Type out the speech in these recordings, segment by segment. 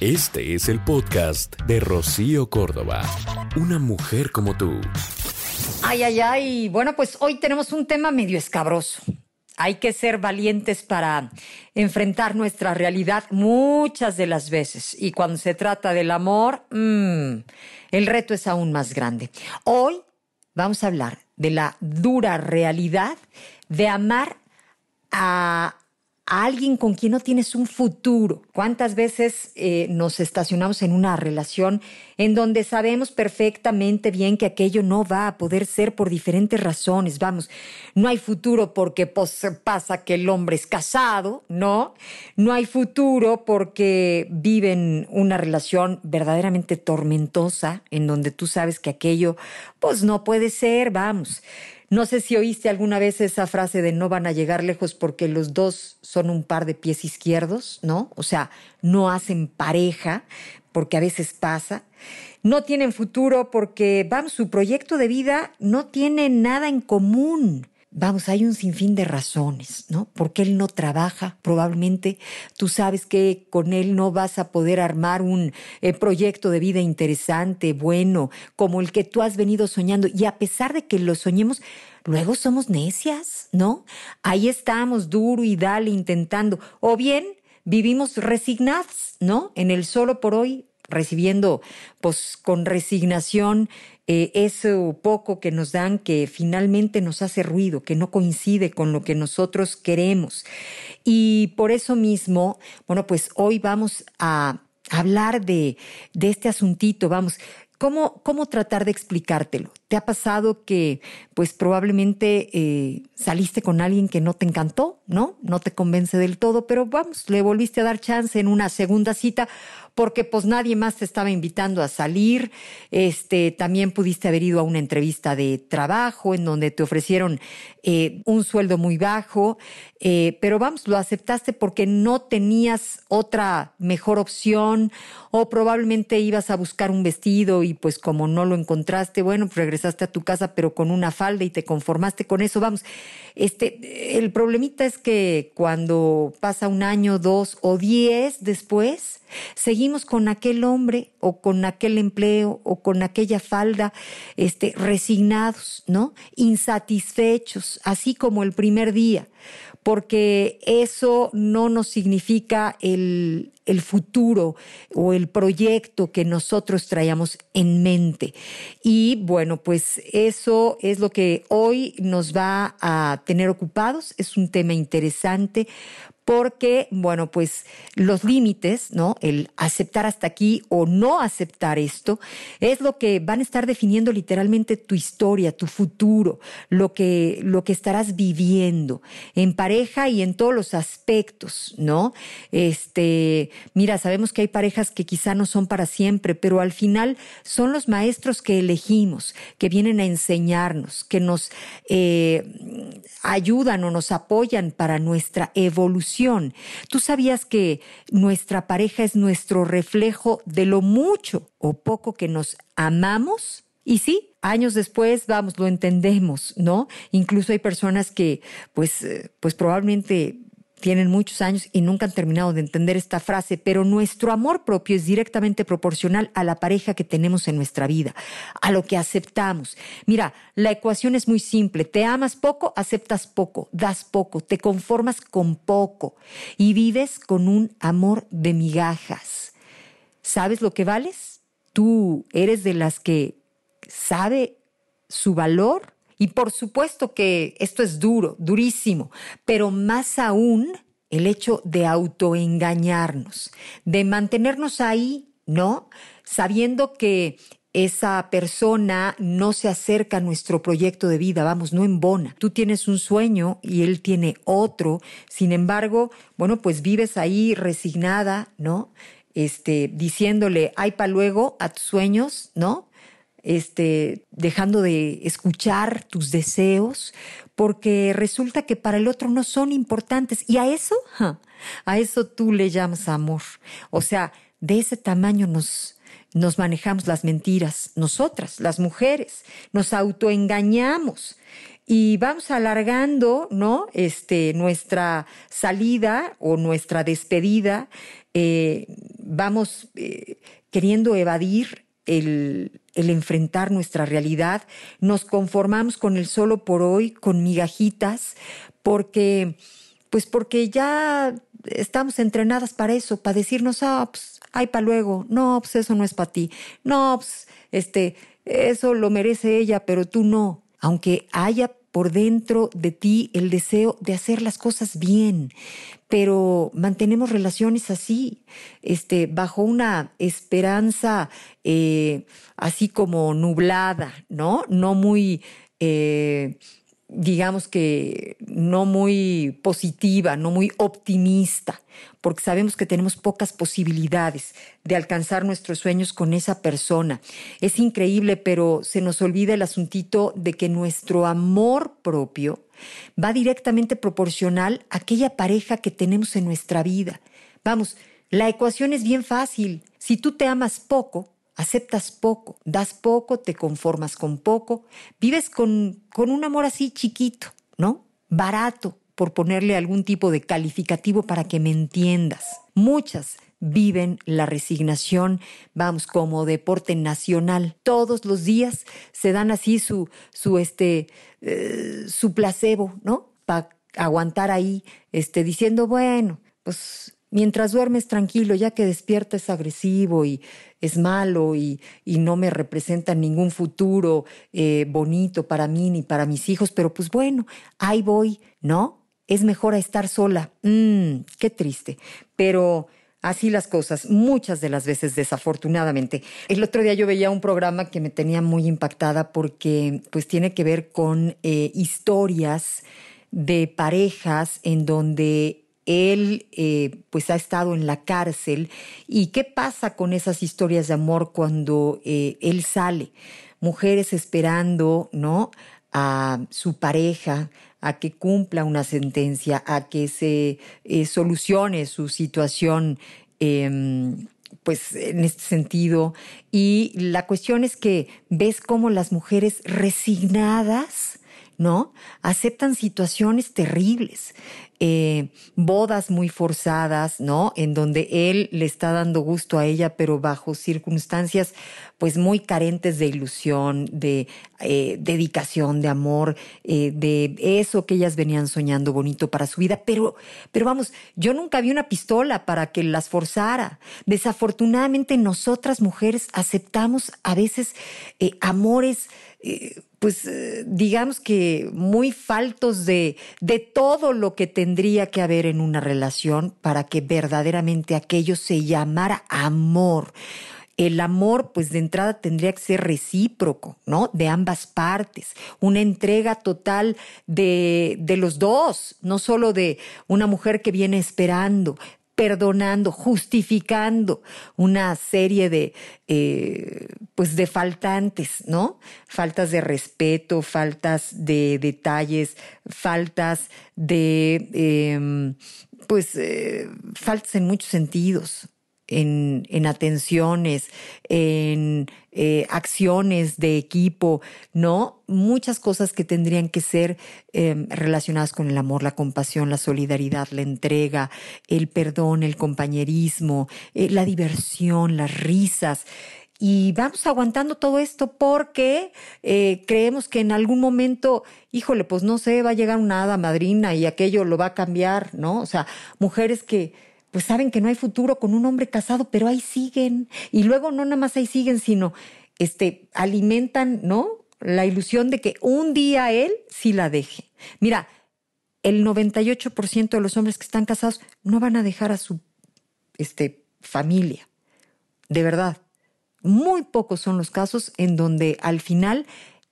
Este es el podcast de Rocío Córdoba. Una mujer como tú. Ay, ay, ay. Bueno, pues hoy tenemos un tema medio escabroso. Hay que ser valientes para enfrentar nuestra realidad muchas de las veces. Y cuando se trata del amor, mmm, el reto es aún más grande. Hoy vamos a hablar de la dura realidad de amar a alguien con quien no tienes un futuro. ¿Cuántas veces eh, nos estacionamos en una relación en donde sabemos perfectamente bien que aquello no va a poder ser por diferentes razones? Vamos, no hay futuro porque pues, pasa que el hombre es casado, ¿no? No hay futuro porque viven una relación verdaderamente tormentosa en donde tú sabes que aquello pues no puede ser, vamos. No sé si oíste alguna vez esa frase de no van a llegar lejos porque los dos son un par de pies izquierdos, ¿no? O sea, no hacen pareja, porque a veces pasa. No tienen futuro porque, vamos, su proyecto de vida no tiene nada en común. Vamos, hay un sinfín de razones, ¿no? Porque él no trabaja, probablemente tú sabes que con él no vas a poder armar un eh, proyecto de vida interesante, bueno, como el que tú has venido soñando. Y a pesar de que lo soñemos, luego somos necias, ¿no? Ahí estamos duro y dale intentando. O bien vivimos resignados, ¿no? En el solo por hoy, recibiendo pues con resignación eh, eso poco que nos dan que finalmente nos hace ruido, que no coincide con lo que nosotros queremos. Y por eso mismo, bueno, pues hoy vamos a hablar de, de este asuntito, vamos, ¿Cómo, ¿Cómo tratar de explicártelo? ¿Te ha pasado que, pues probablemente eh, saliste con alguien que no te encantó, ¿no? No te convence del todo, pero vamos, le volviste a dar chance en una segunda cita porque pues nadie más te estaba invitando a salir. Este, también pudiste haber ido a una entrevista de trabajo en donde te ofrecieron eh, un sueldo muy bajo, eh, pero vamos, lo aceptaste porque no tenías otra mejor opción o probablemente ibas a buscar un vestido y pues como no lo encontraste, bueno, pues regresaste a tu casa pero con una falda y te conformaste con eso. Vamos, este, el problemita es que cuando pasa un año, dos o diez después, Seguimos con aquel hombre o con aquel empleo o con aquella falda, este, resignados, ¿no? Insatisfechos, así como el primer día, porque eso no nos significa el, el futuro o el proyecto que nosotros traíamos en mente. Y bueno, pues eso es lo que hoy nos va a tener ocupados. Es un tema interesante porque, bueno, pues los límites, ¿no? El aceptar hasta aquí o no aceptar esto, es lo que van a estar definiendo literalmente tu historia, tu futuro, lo que, lo que estarás viviendo en pareja y en todos los aspectos, ¿no? Este, mira, sabemos que hay parejas que quizá no son para siempre, pero al final son los maestros que elegimos, que vienen a enseñarnos, que nos eh, ayudan o nos apoyan para nuestra evolución Tú sabías que nuestra pareja es nuestro reflejo de lo mucho o poco que nos amamos. Y sí, años después, vamos, lo entendemos, ¿no? Incluso hay personas que, pues, eh, pues probablemente tienen muchos años y nunca han terminado de entender esta frase, pero nuestro amor propio es directamente proporcional a la pareja que tenemos en nuestra vida, a lo que aceptamos. Mira, la ecuación es muy simple. Te amas poco, aceptas poco, das poco, te conformas con poco y vives con un amor de migajas. ¿Sabes lo que vales? Tú eres de las que sabe su valor y por supuesto que esto es duro, durísimo, pero más aún el hecho de autoengañarnos, de mantenernos ahí, ¿no? Sabiendo que esa persona no se acerca a nuestro proyecto de vida, vamos, no embona. Tú tienes un sueño y él tiene otro, sin embargo, bueno, pues vives ahí resignada, ¿no? Este, diciéndole, ay, pa' luego a tus sueños, ¿no? Este, dejando de escuchar tus deseos, porque resulta que para el otro no son importantes. Y a eso, a eso tú le llamas amor. O sea, de ese tamaño nos, nos manejamos las mentiras, nosotras, las mujeres, nos autoengañamos y vamos alargando, ¿no? Este, nuestra salida o nuestra despedida, eh, vamos eh, queriendo evadir el, enfrentar nuestra realidad, nos conformamos con el solo por hoy, con migajitas, porque, pues porque ya estamos entrenadas para eso, para decirnos, ah, pues, ay, para luego, no, pues eso no es para ti, no, pues, este, eso lo merece ella, pero tú no. Aunque haya por dentro de ti el deseo de hacer las cosas bien, pero mantenemos relaciones así, este, bajo una esperanza eh, así como nublada, ¿no? No muy eh, digamos que no muy positiva, no muy optimista, porque sabemos que tenemos pocas posibilidades de alcanzar nuestros sueños con esa persona. Es increíble, pero se nos olvida el asuntito de que nuestro amor propio va directamente proporcional a aquella pareja que tenemos en nuestra vida. Vamos, la ecuación es bien fácil. Si tú te amas poco, aceptas poco, das poco, te conformas con poco, vives con, con un amor así chiquito, ¿no? Barato, por ponerle algún tipo de calificativo para que me entiendas. Muchas viven la resignación, vamos, como deporte nacional. Todos los días se dan así su, su, este, eh, su placebo, ¿no? Para aguantar ahí, este, diciendo, bueno, pues Mientras duermes tranquilo, ya que despierta es agresivo y es malo y, y no me representa ningún futuro eh, bonito para mí ni para mis hijos, pero pues bueno, ahí voy, ¿no? Es mejor estar sola. Mmm, qué triste. Pero así las cosas, muchas de las veces desafortunadamente. El otro día yo veía un programa que me tenía muy impactada porque pues tiene que ver con eh, historias de parejas en donde él eh, pues ha estado en la cárcel y qué pasa con esas historias de amor cuando eh, él sale. Mujeres esperando, ¿no? a su pareja a que cumpla una sentencia, a que se eh, solucione su situación em, pues en este sentido. Y la cuestión es que ves cómo las mujeres resignadas, ¿no? Aceptan situaciones terribles. Eh, bodas muy forzadas, ¿no? En donde él le está dando gusto a ella, pero bajo circunstancias pues muy carentes de ilusión, de eh, dedicación, de amor, eh, de eso que ellas venían soñando bonito para su vida. Pero, pero vamos, yo nunca vi una pistola para que las forzara. Desafortunadamente nosotras mujeres aceptamos a veces amores pues eh, digamos que muy faltos de, de todo lo que tendría que haber en una relación para que verdaderamente aquello se llamara amor. El amor, pues de entrada tendría que ser recíproco, ¿no? De ambas partes, una entrega total de, de los dos, no solo de una mujer que viene esperando, perdonando, justificando una serie de, eh, pues de faltantes, ¿no? Faltas de respeto, faltas de detalles, faltas de, em, pues, eh, faltas en muchos sentidos en, en atenciones, en eh, acciones de equipo, ¿no? Muchas cosas que tendrían que ser em, relacionadas con el amor, la compasión, la solidaridad, la entrega, el perdón, el compañerismo, eh, la diversión, las risas. Y vamos aguantando todo esto porque eh, creemos que en algún momento, híjole, pues no sé, va a llegar una hada madrina y aquello lo va a cambiar, ¿no? O sea, mujeres que, pues saben que no hay futuro con un hombre casado, pero ahí siguen. Y luego no nada más ahí siguen, sino este, alimentan, ¿no? La ilusión de que un día él sí la deje. Mira, el 98% de los hombres que están casados no van a dejar a su este, familia. De verdad. Muy pocos son los casos en donde al final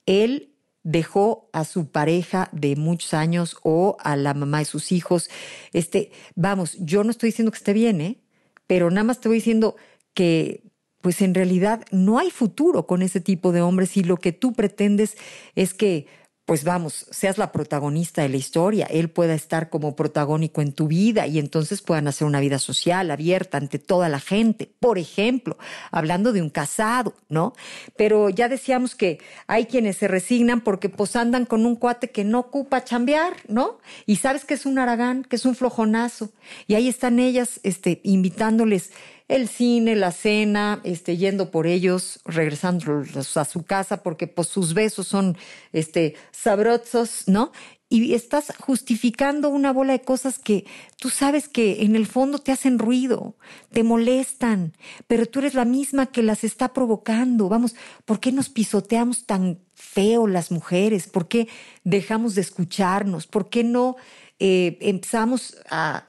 él dejó a su pareja de muchos años o a la mamá de sus hijos. Este, vamos, yo no estoy diciendo que esté bien, ¿eh? Pero nada más te voy diciendo que pues en realidad no hay futuro con ese tipo de hombres y lo que tú pretendes es que pues vamos, seas la protagonista de la historia, él pueda estar como protagónico en tu vida y entonces puedan hacer una vida social abierta ante toda la gente, por ejemplo, hablando de un casado, ¿no? Pero ya decíamos que hay quienes se resignan porque pues andan con un cuate que no ocupa chambear, ¿no? Y sabes que es un aragán, que es un flojonazo, y ahí están ellas este, invitándoles el cine, la cena, este, yendo por ellos, regresando a su casa, porque pues sus besos son este, sabrosos, ¿no? Y estás justificando una bola de cosas que tú sabes que en el fondo te hacen ruido, te molestan, pero tú eres la misma que las está provocando. Vamos, ¿por qué nos pisoteamos tan feo las mujeres? ¿Por qué dejamos de escucharnos? ¿Por qué no eh, empezamos a,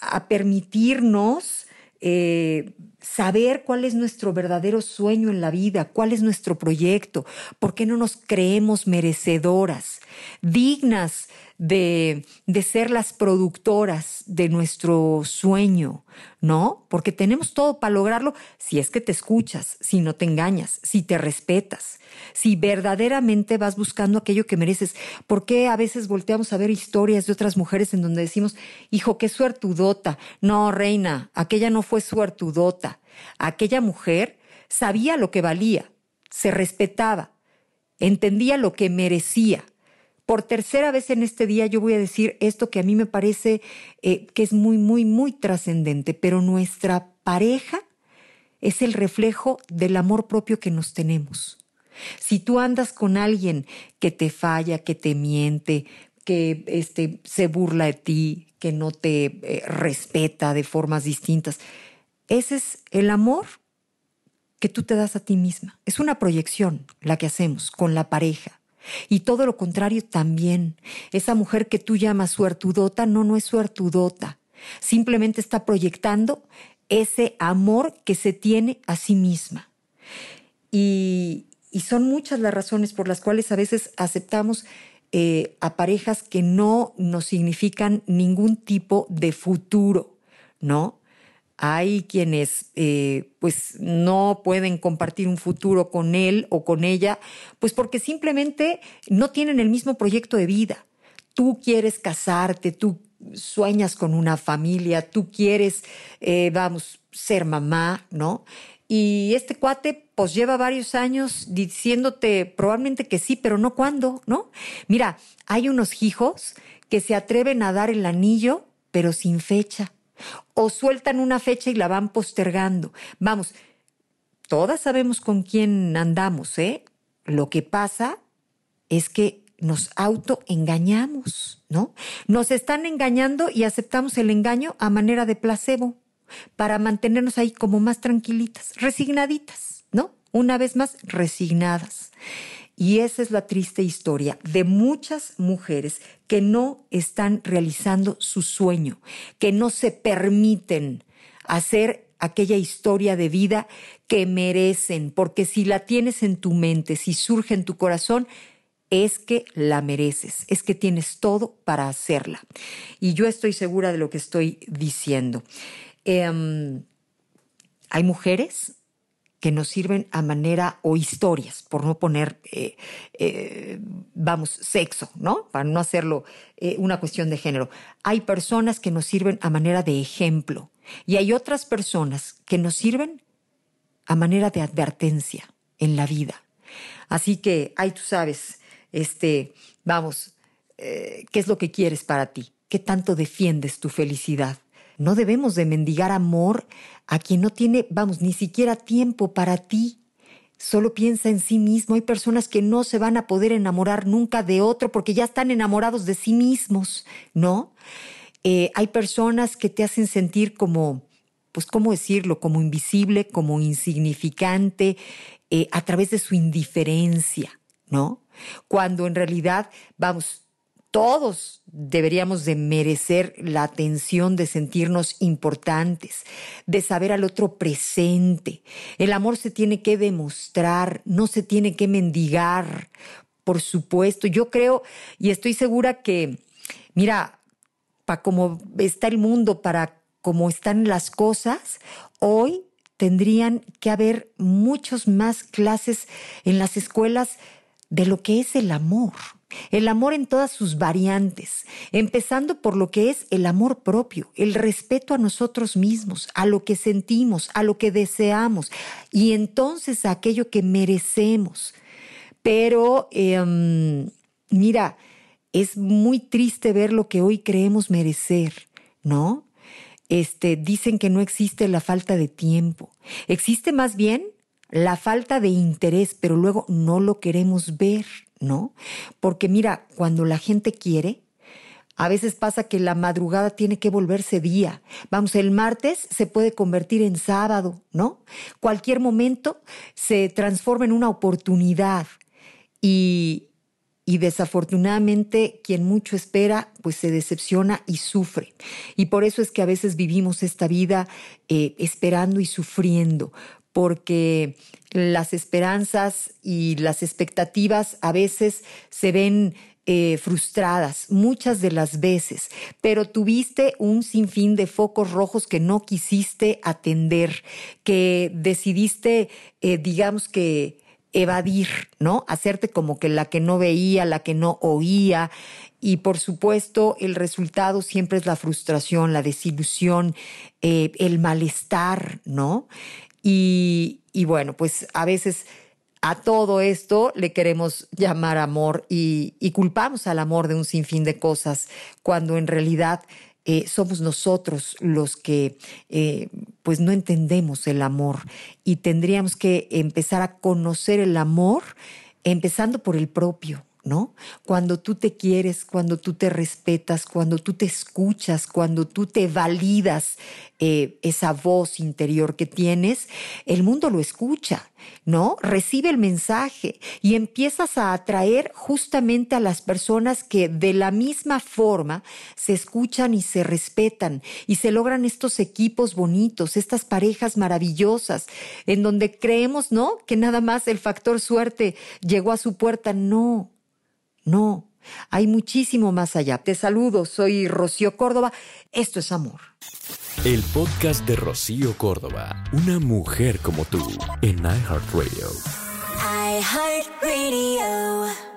a permitirnos eh, saber cuál es nuestro verdadero sueño en la vida, cuál es nuestro proyecto, por qué no nos creemos merecedoras, dignas de, de ser las productoras de nuestro sueño, ¿no? Porque tenemos todo para lograrlo si es que te escuchas, si no te engañas, si te respetas, si verdaderamente vas buscando aquello que mereces. ¿Por qué a veces volteamos a ver historias de otras mujeres en donde decimos, hijo, qué suertudota? No, reina, aquella no fue suertudota. Aquella mujer sabía lo que valía, se respetaba, entendía lo que merecía por tercera vez en este día yo voy a decir esto que a mí me parece eh, que es muy, muy, muy trascendente, pero nuestra pareja es el reflejo del amor propio que nos tenemos. Si tú andas con alguien que te falla, que te miente, que este, se burla de ti, que no te eh, respeta de formas distintas, ese es el amor que tú te das a ti misma. Es una proyección la que hacemos con la pareja. Y todo lo contrario también. Esa mujer que tú llamas suertudota, no, no es suertudota. Simplemente está proyectando ese amor que se tiene a sí misma. Y, son muchas las razones por las cuales a veces aceptamos eh, a parejas que no nos significan ningún tipo de futuro, ¿no? Hay quienes eh, pues no pueden compartir un futuro con él o con ella, pues porque simplemente no tienen el mismo proyecto de vida. Tú quieres casarte, tú sueñas con una familia, tú quieres, eh, vamos, ser mamá, ¿no? Y este cuate pues lleva varios años diciéndote probablemente que sí, pero no cuándo, ¿no? Mira, hay unos hijos que se atreven a dar el anillo, pero sin fecha o sueltan una fecha y la van postergando. Vamos, todas sabemos con quién andamos, ¿eh? Lo que pasa es que nos autoengañamos, ¿no? Nos están engañando y aceptamos el engaño a manera de placebo para mantenernos ahí como más tranquilitas, resignaditas, ¿no? Una vez más, resignadas. Y esa es la triste historia de muchas mujeres que no están realizando su sueño, que no se permiten hacer aquella historia de vida que merecen, porque si la tienes en tu mente, si surge en tu corazón, es que la mereces, es que tienes todo para hacerla. Y yo estoy segura de lo que estoy diciendo. Em, hay mujeres que nos sirven a manera, o historias, por no poner, eh, eh, vamos, sexo, ¿no? Para no hacerlo eh, una cuestión de género. Hay personas que nos sirven a manera de ejemplo y hay otras personas que nos sirven a manera de advertencia en la vida. Así que, ahí tú sabes, este, vamos, ¿qué es lo que quieres para ti? ¿Qué tanto defiendes tu felicidad? No debemos de mendigar amor a quien no tiene, vamos, ni siquiera tiempo para ti. Solo piensa en sí mismo. Hay personas que no se van a poder enamorar nunca de otro porque ya están enamorados de sí mismos, ¿no? Eh, hay personas que te hacen sentir como, pues, ¿cómo decirlo? Como invisible, como insignificante, eh, a través de su indiferencia, ¿no? Cuando en realidad, vamos, todos deberíamos de merecer la atención de sentirnos importantes, de saber al otro presente. El amor se tiene que demostrar, no se tiene que mendigar, por supuesto. Yo creo y estoy segura que, mira, para cómo está el mundo, para cómo están las cosas, hoy tendrían que haber muchas más clases en las escuelas de lo que es el amor el amor en todas sus variantes, empezando por lo que es el amor propio, el respeto a nosotros mismos, a lo que sentimos, a lo que deseamos y entonces a aquello que merecemos. Pero, em, mira, es muy triste ver lo que hoy creemos merecer, ¿no? este, dicen que no existe la falta de tiempo. Existe más bien la falta de interés, pero luego no lo queremos ver, ¿no? Porque mira, cuando la gente quiere, a veces pasa que la madrugada tiene que volverse día. Vamos, el martes se puede convertir en sábado, ¿no? Cualquier momento se transforma en una oportunidad. Y, desafortunadamente quien mucho espera, pues se decepciona y sufre. Y por eso es que a veces vivimos esta vida eh, esperando y sufriendo, porque las esperanzas y las expectativas a veces se ven eh, frustradas muchas de las veces, pero tuviste un sinfín de focos rojos que no quisiste atender, que decidiste, eh, digamos que, evadir, ¿no? Hacerte como que la que no veía, la que no oía. Y por supuesto, el resultado siempre es la frustración, la desilusión, eh, el malestar, ¿no? Y, bueno, pues a veces a todo esto le queremos llamar amor y, culpamos al amor de un sinfín de cosas, cuando en realidad eh, somos nosotros los que eh, pues no entendemos el amor y tendríamos que empezar a conocer el amor empezando por el propio. Cuando tú te quieres, cuando tú te respetas, cuando tú te escuchas, cuando tú te validas eh, esa voz interior que tienes, el mundo lo escucha, ¿no? Recibe el mensaje y empiezas a atraer justamente a las personas que de la misma forma se escuchan y se respetan y se logran estos equipos bonitos, estas parejas maravillosas, en donde creemos, ¿no? Que nada más el factor suerte llegó a su puerta. No, no, hay muchísimo más allá. Te saludo, soy Rocío Córdoba. Esto es amor. El podcast de Rocío Córdoba, una mujer como tú, en iHeartRadio. iHeartRadio.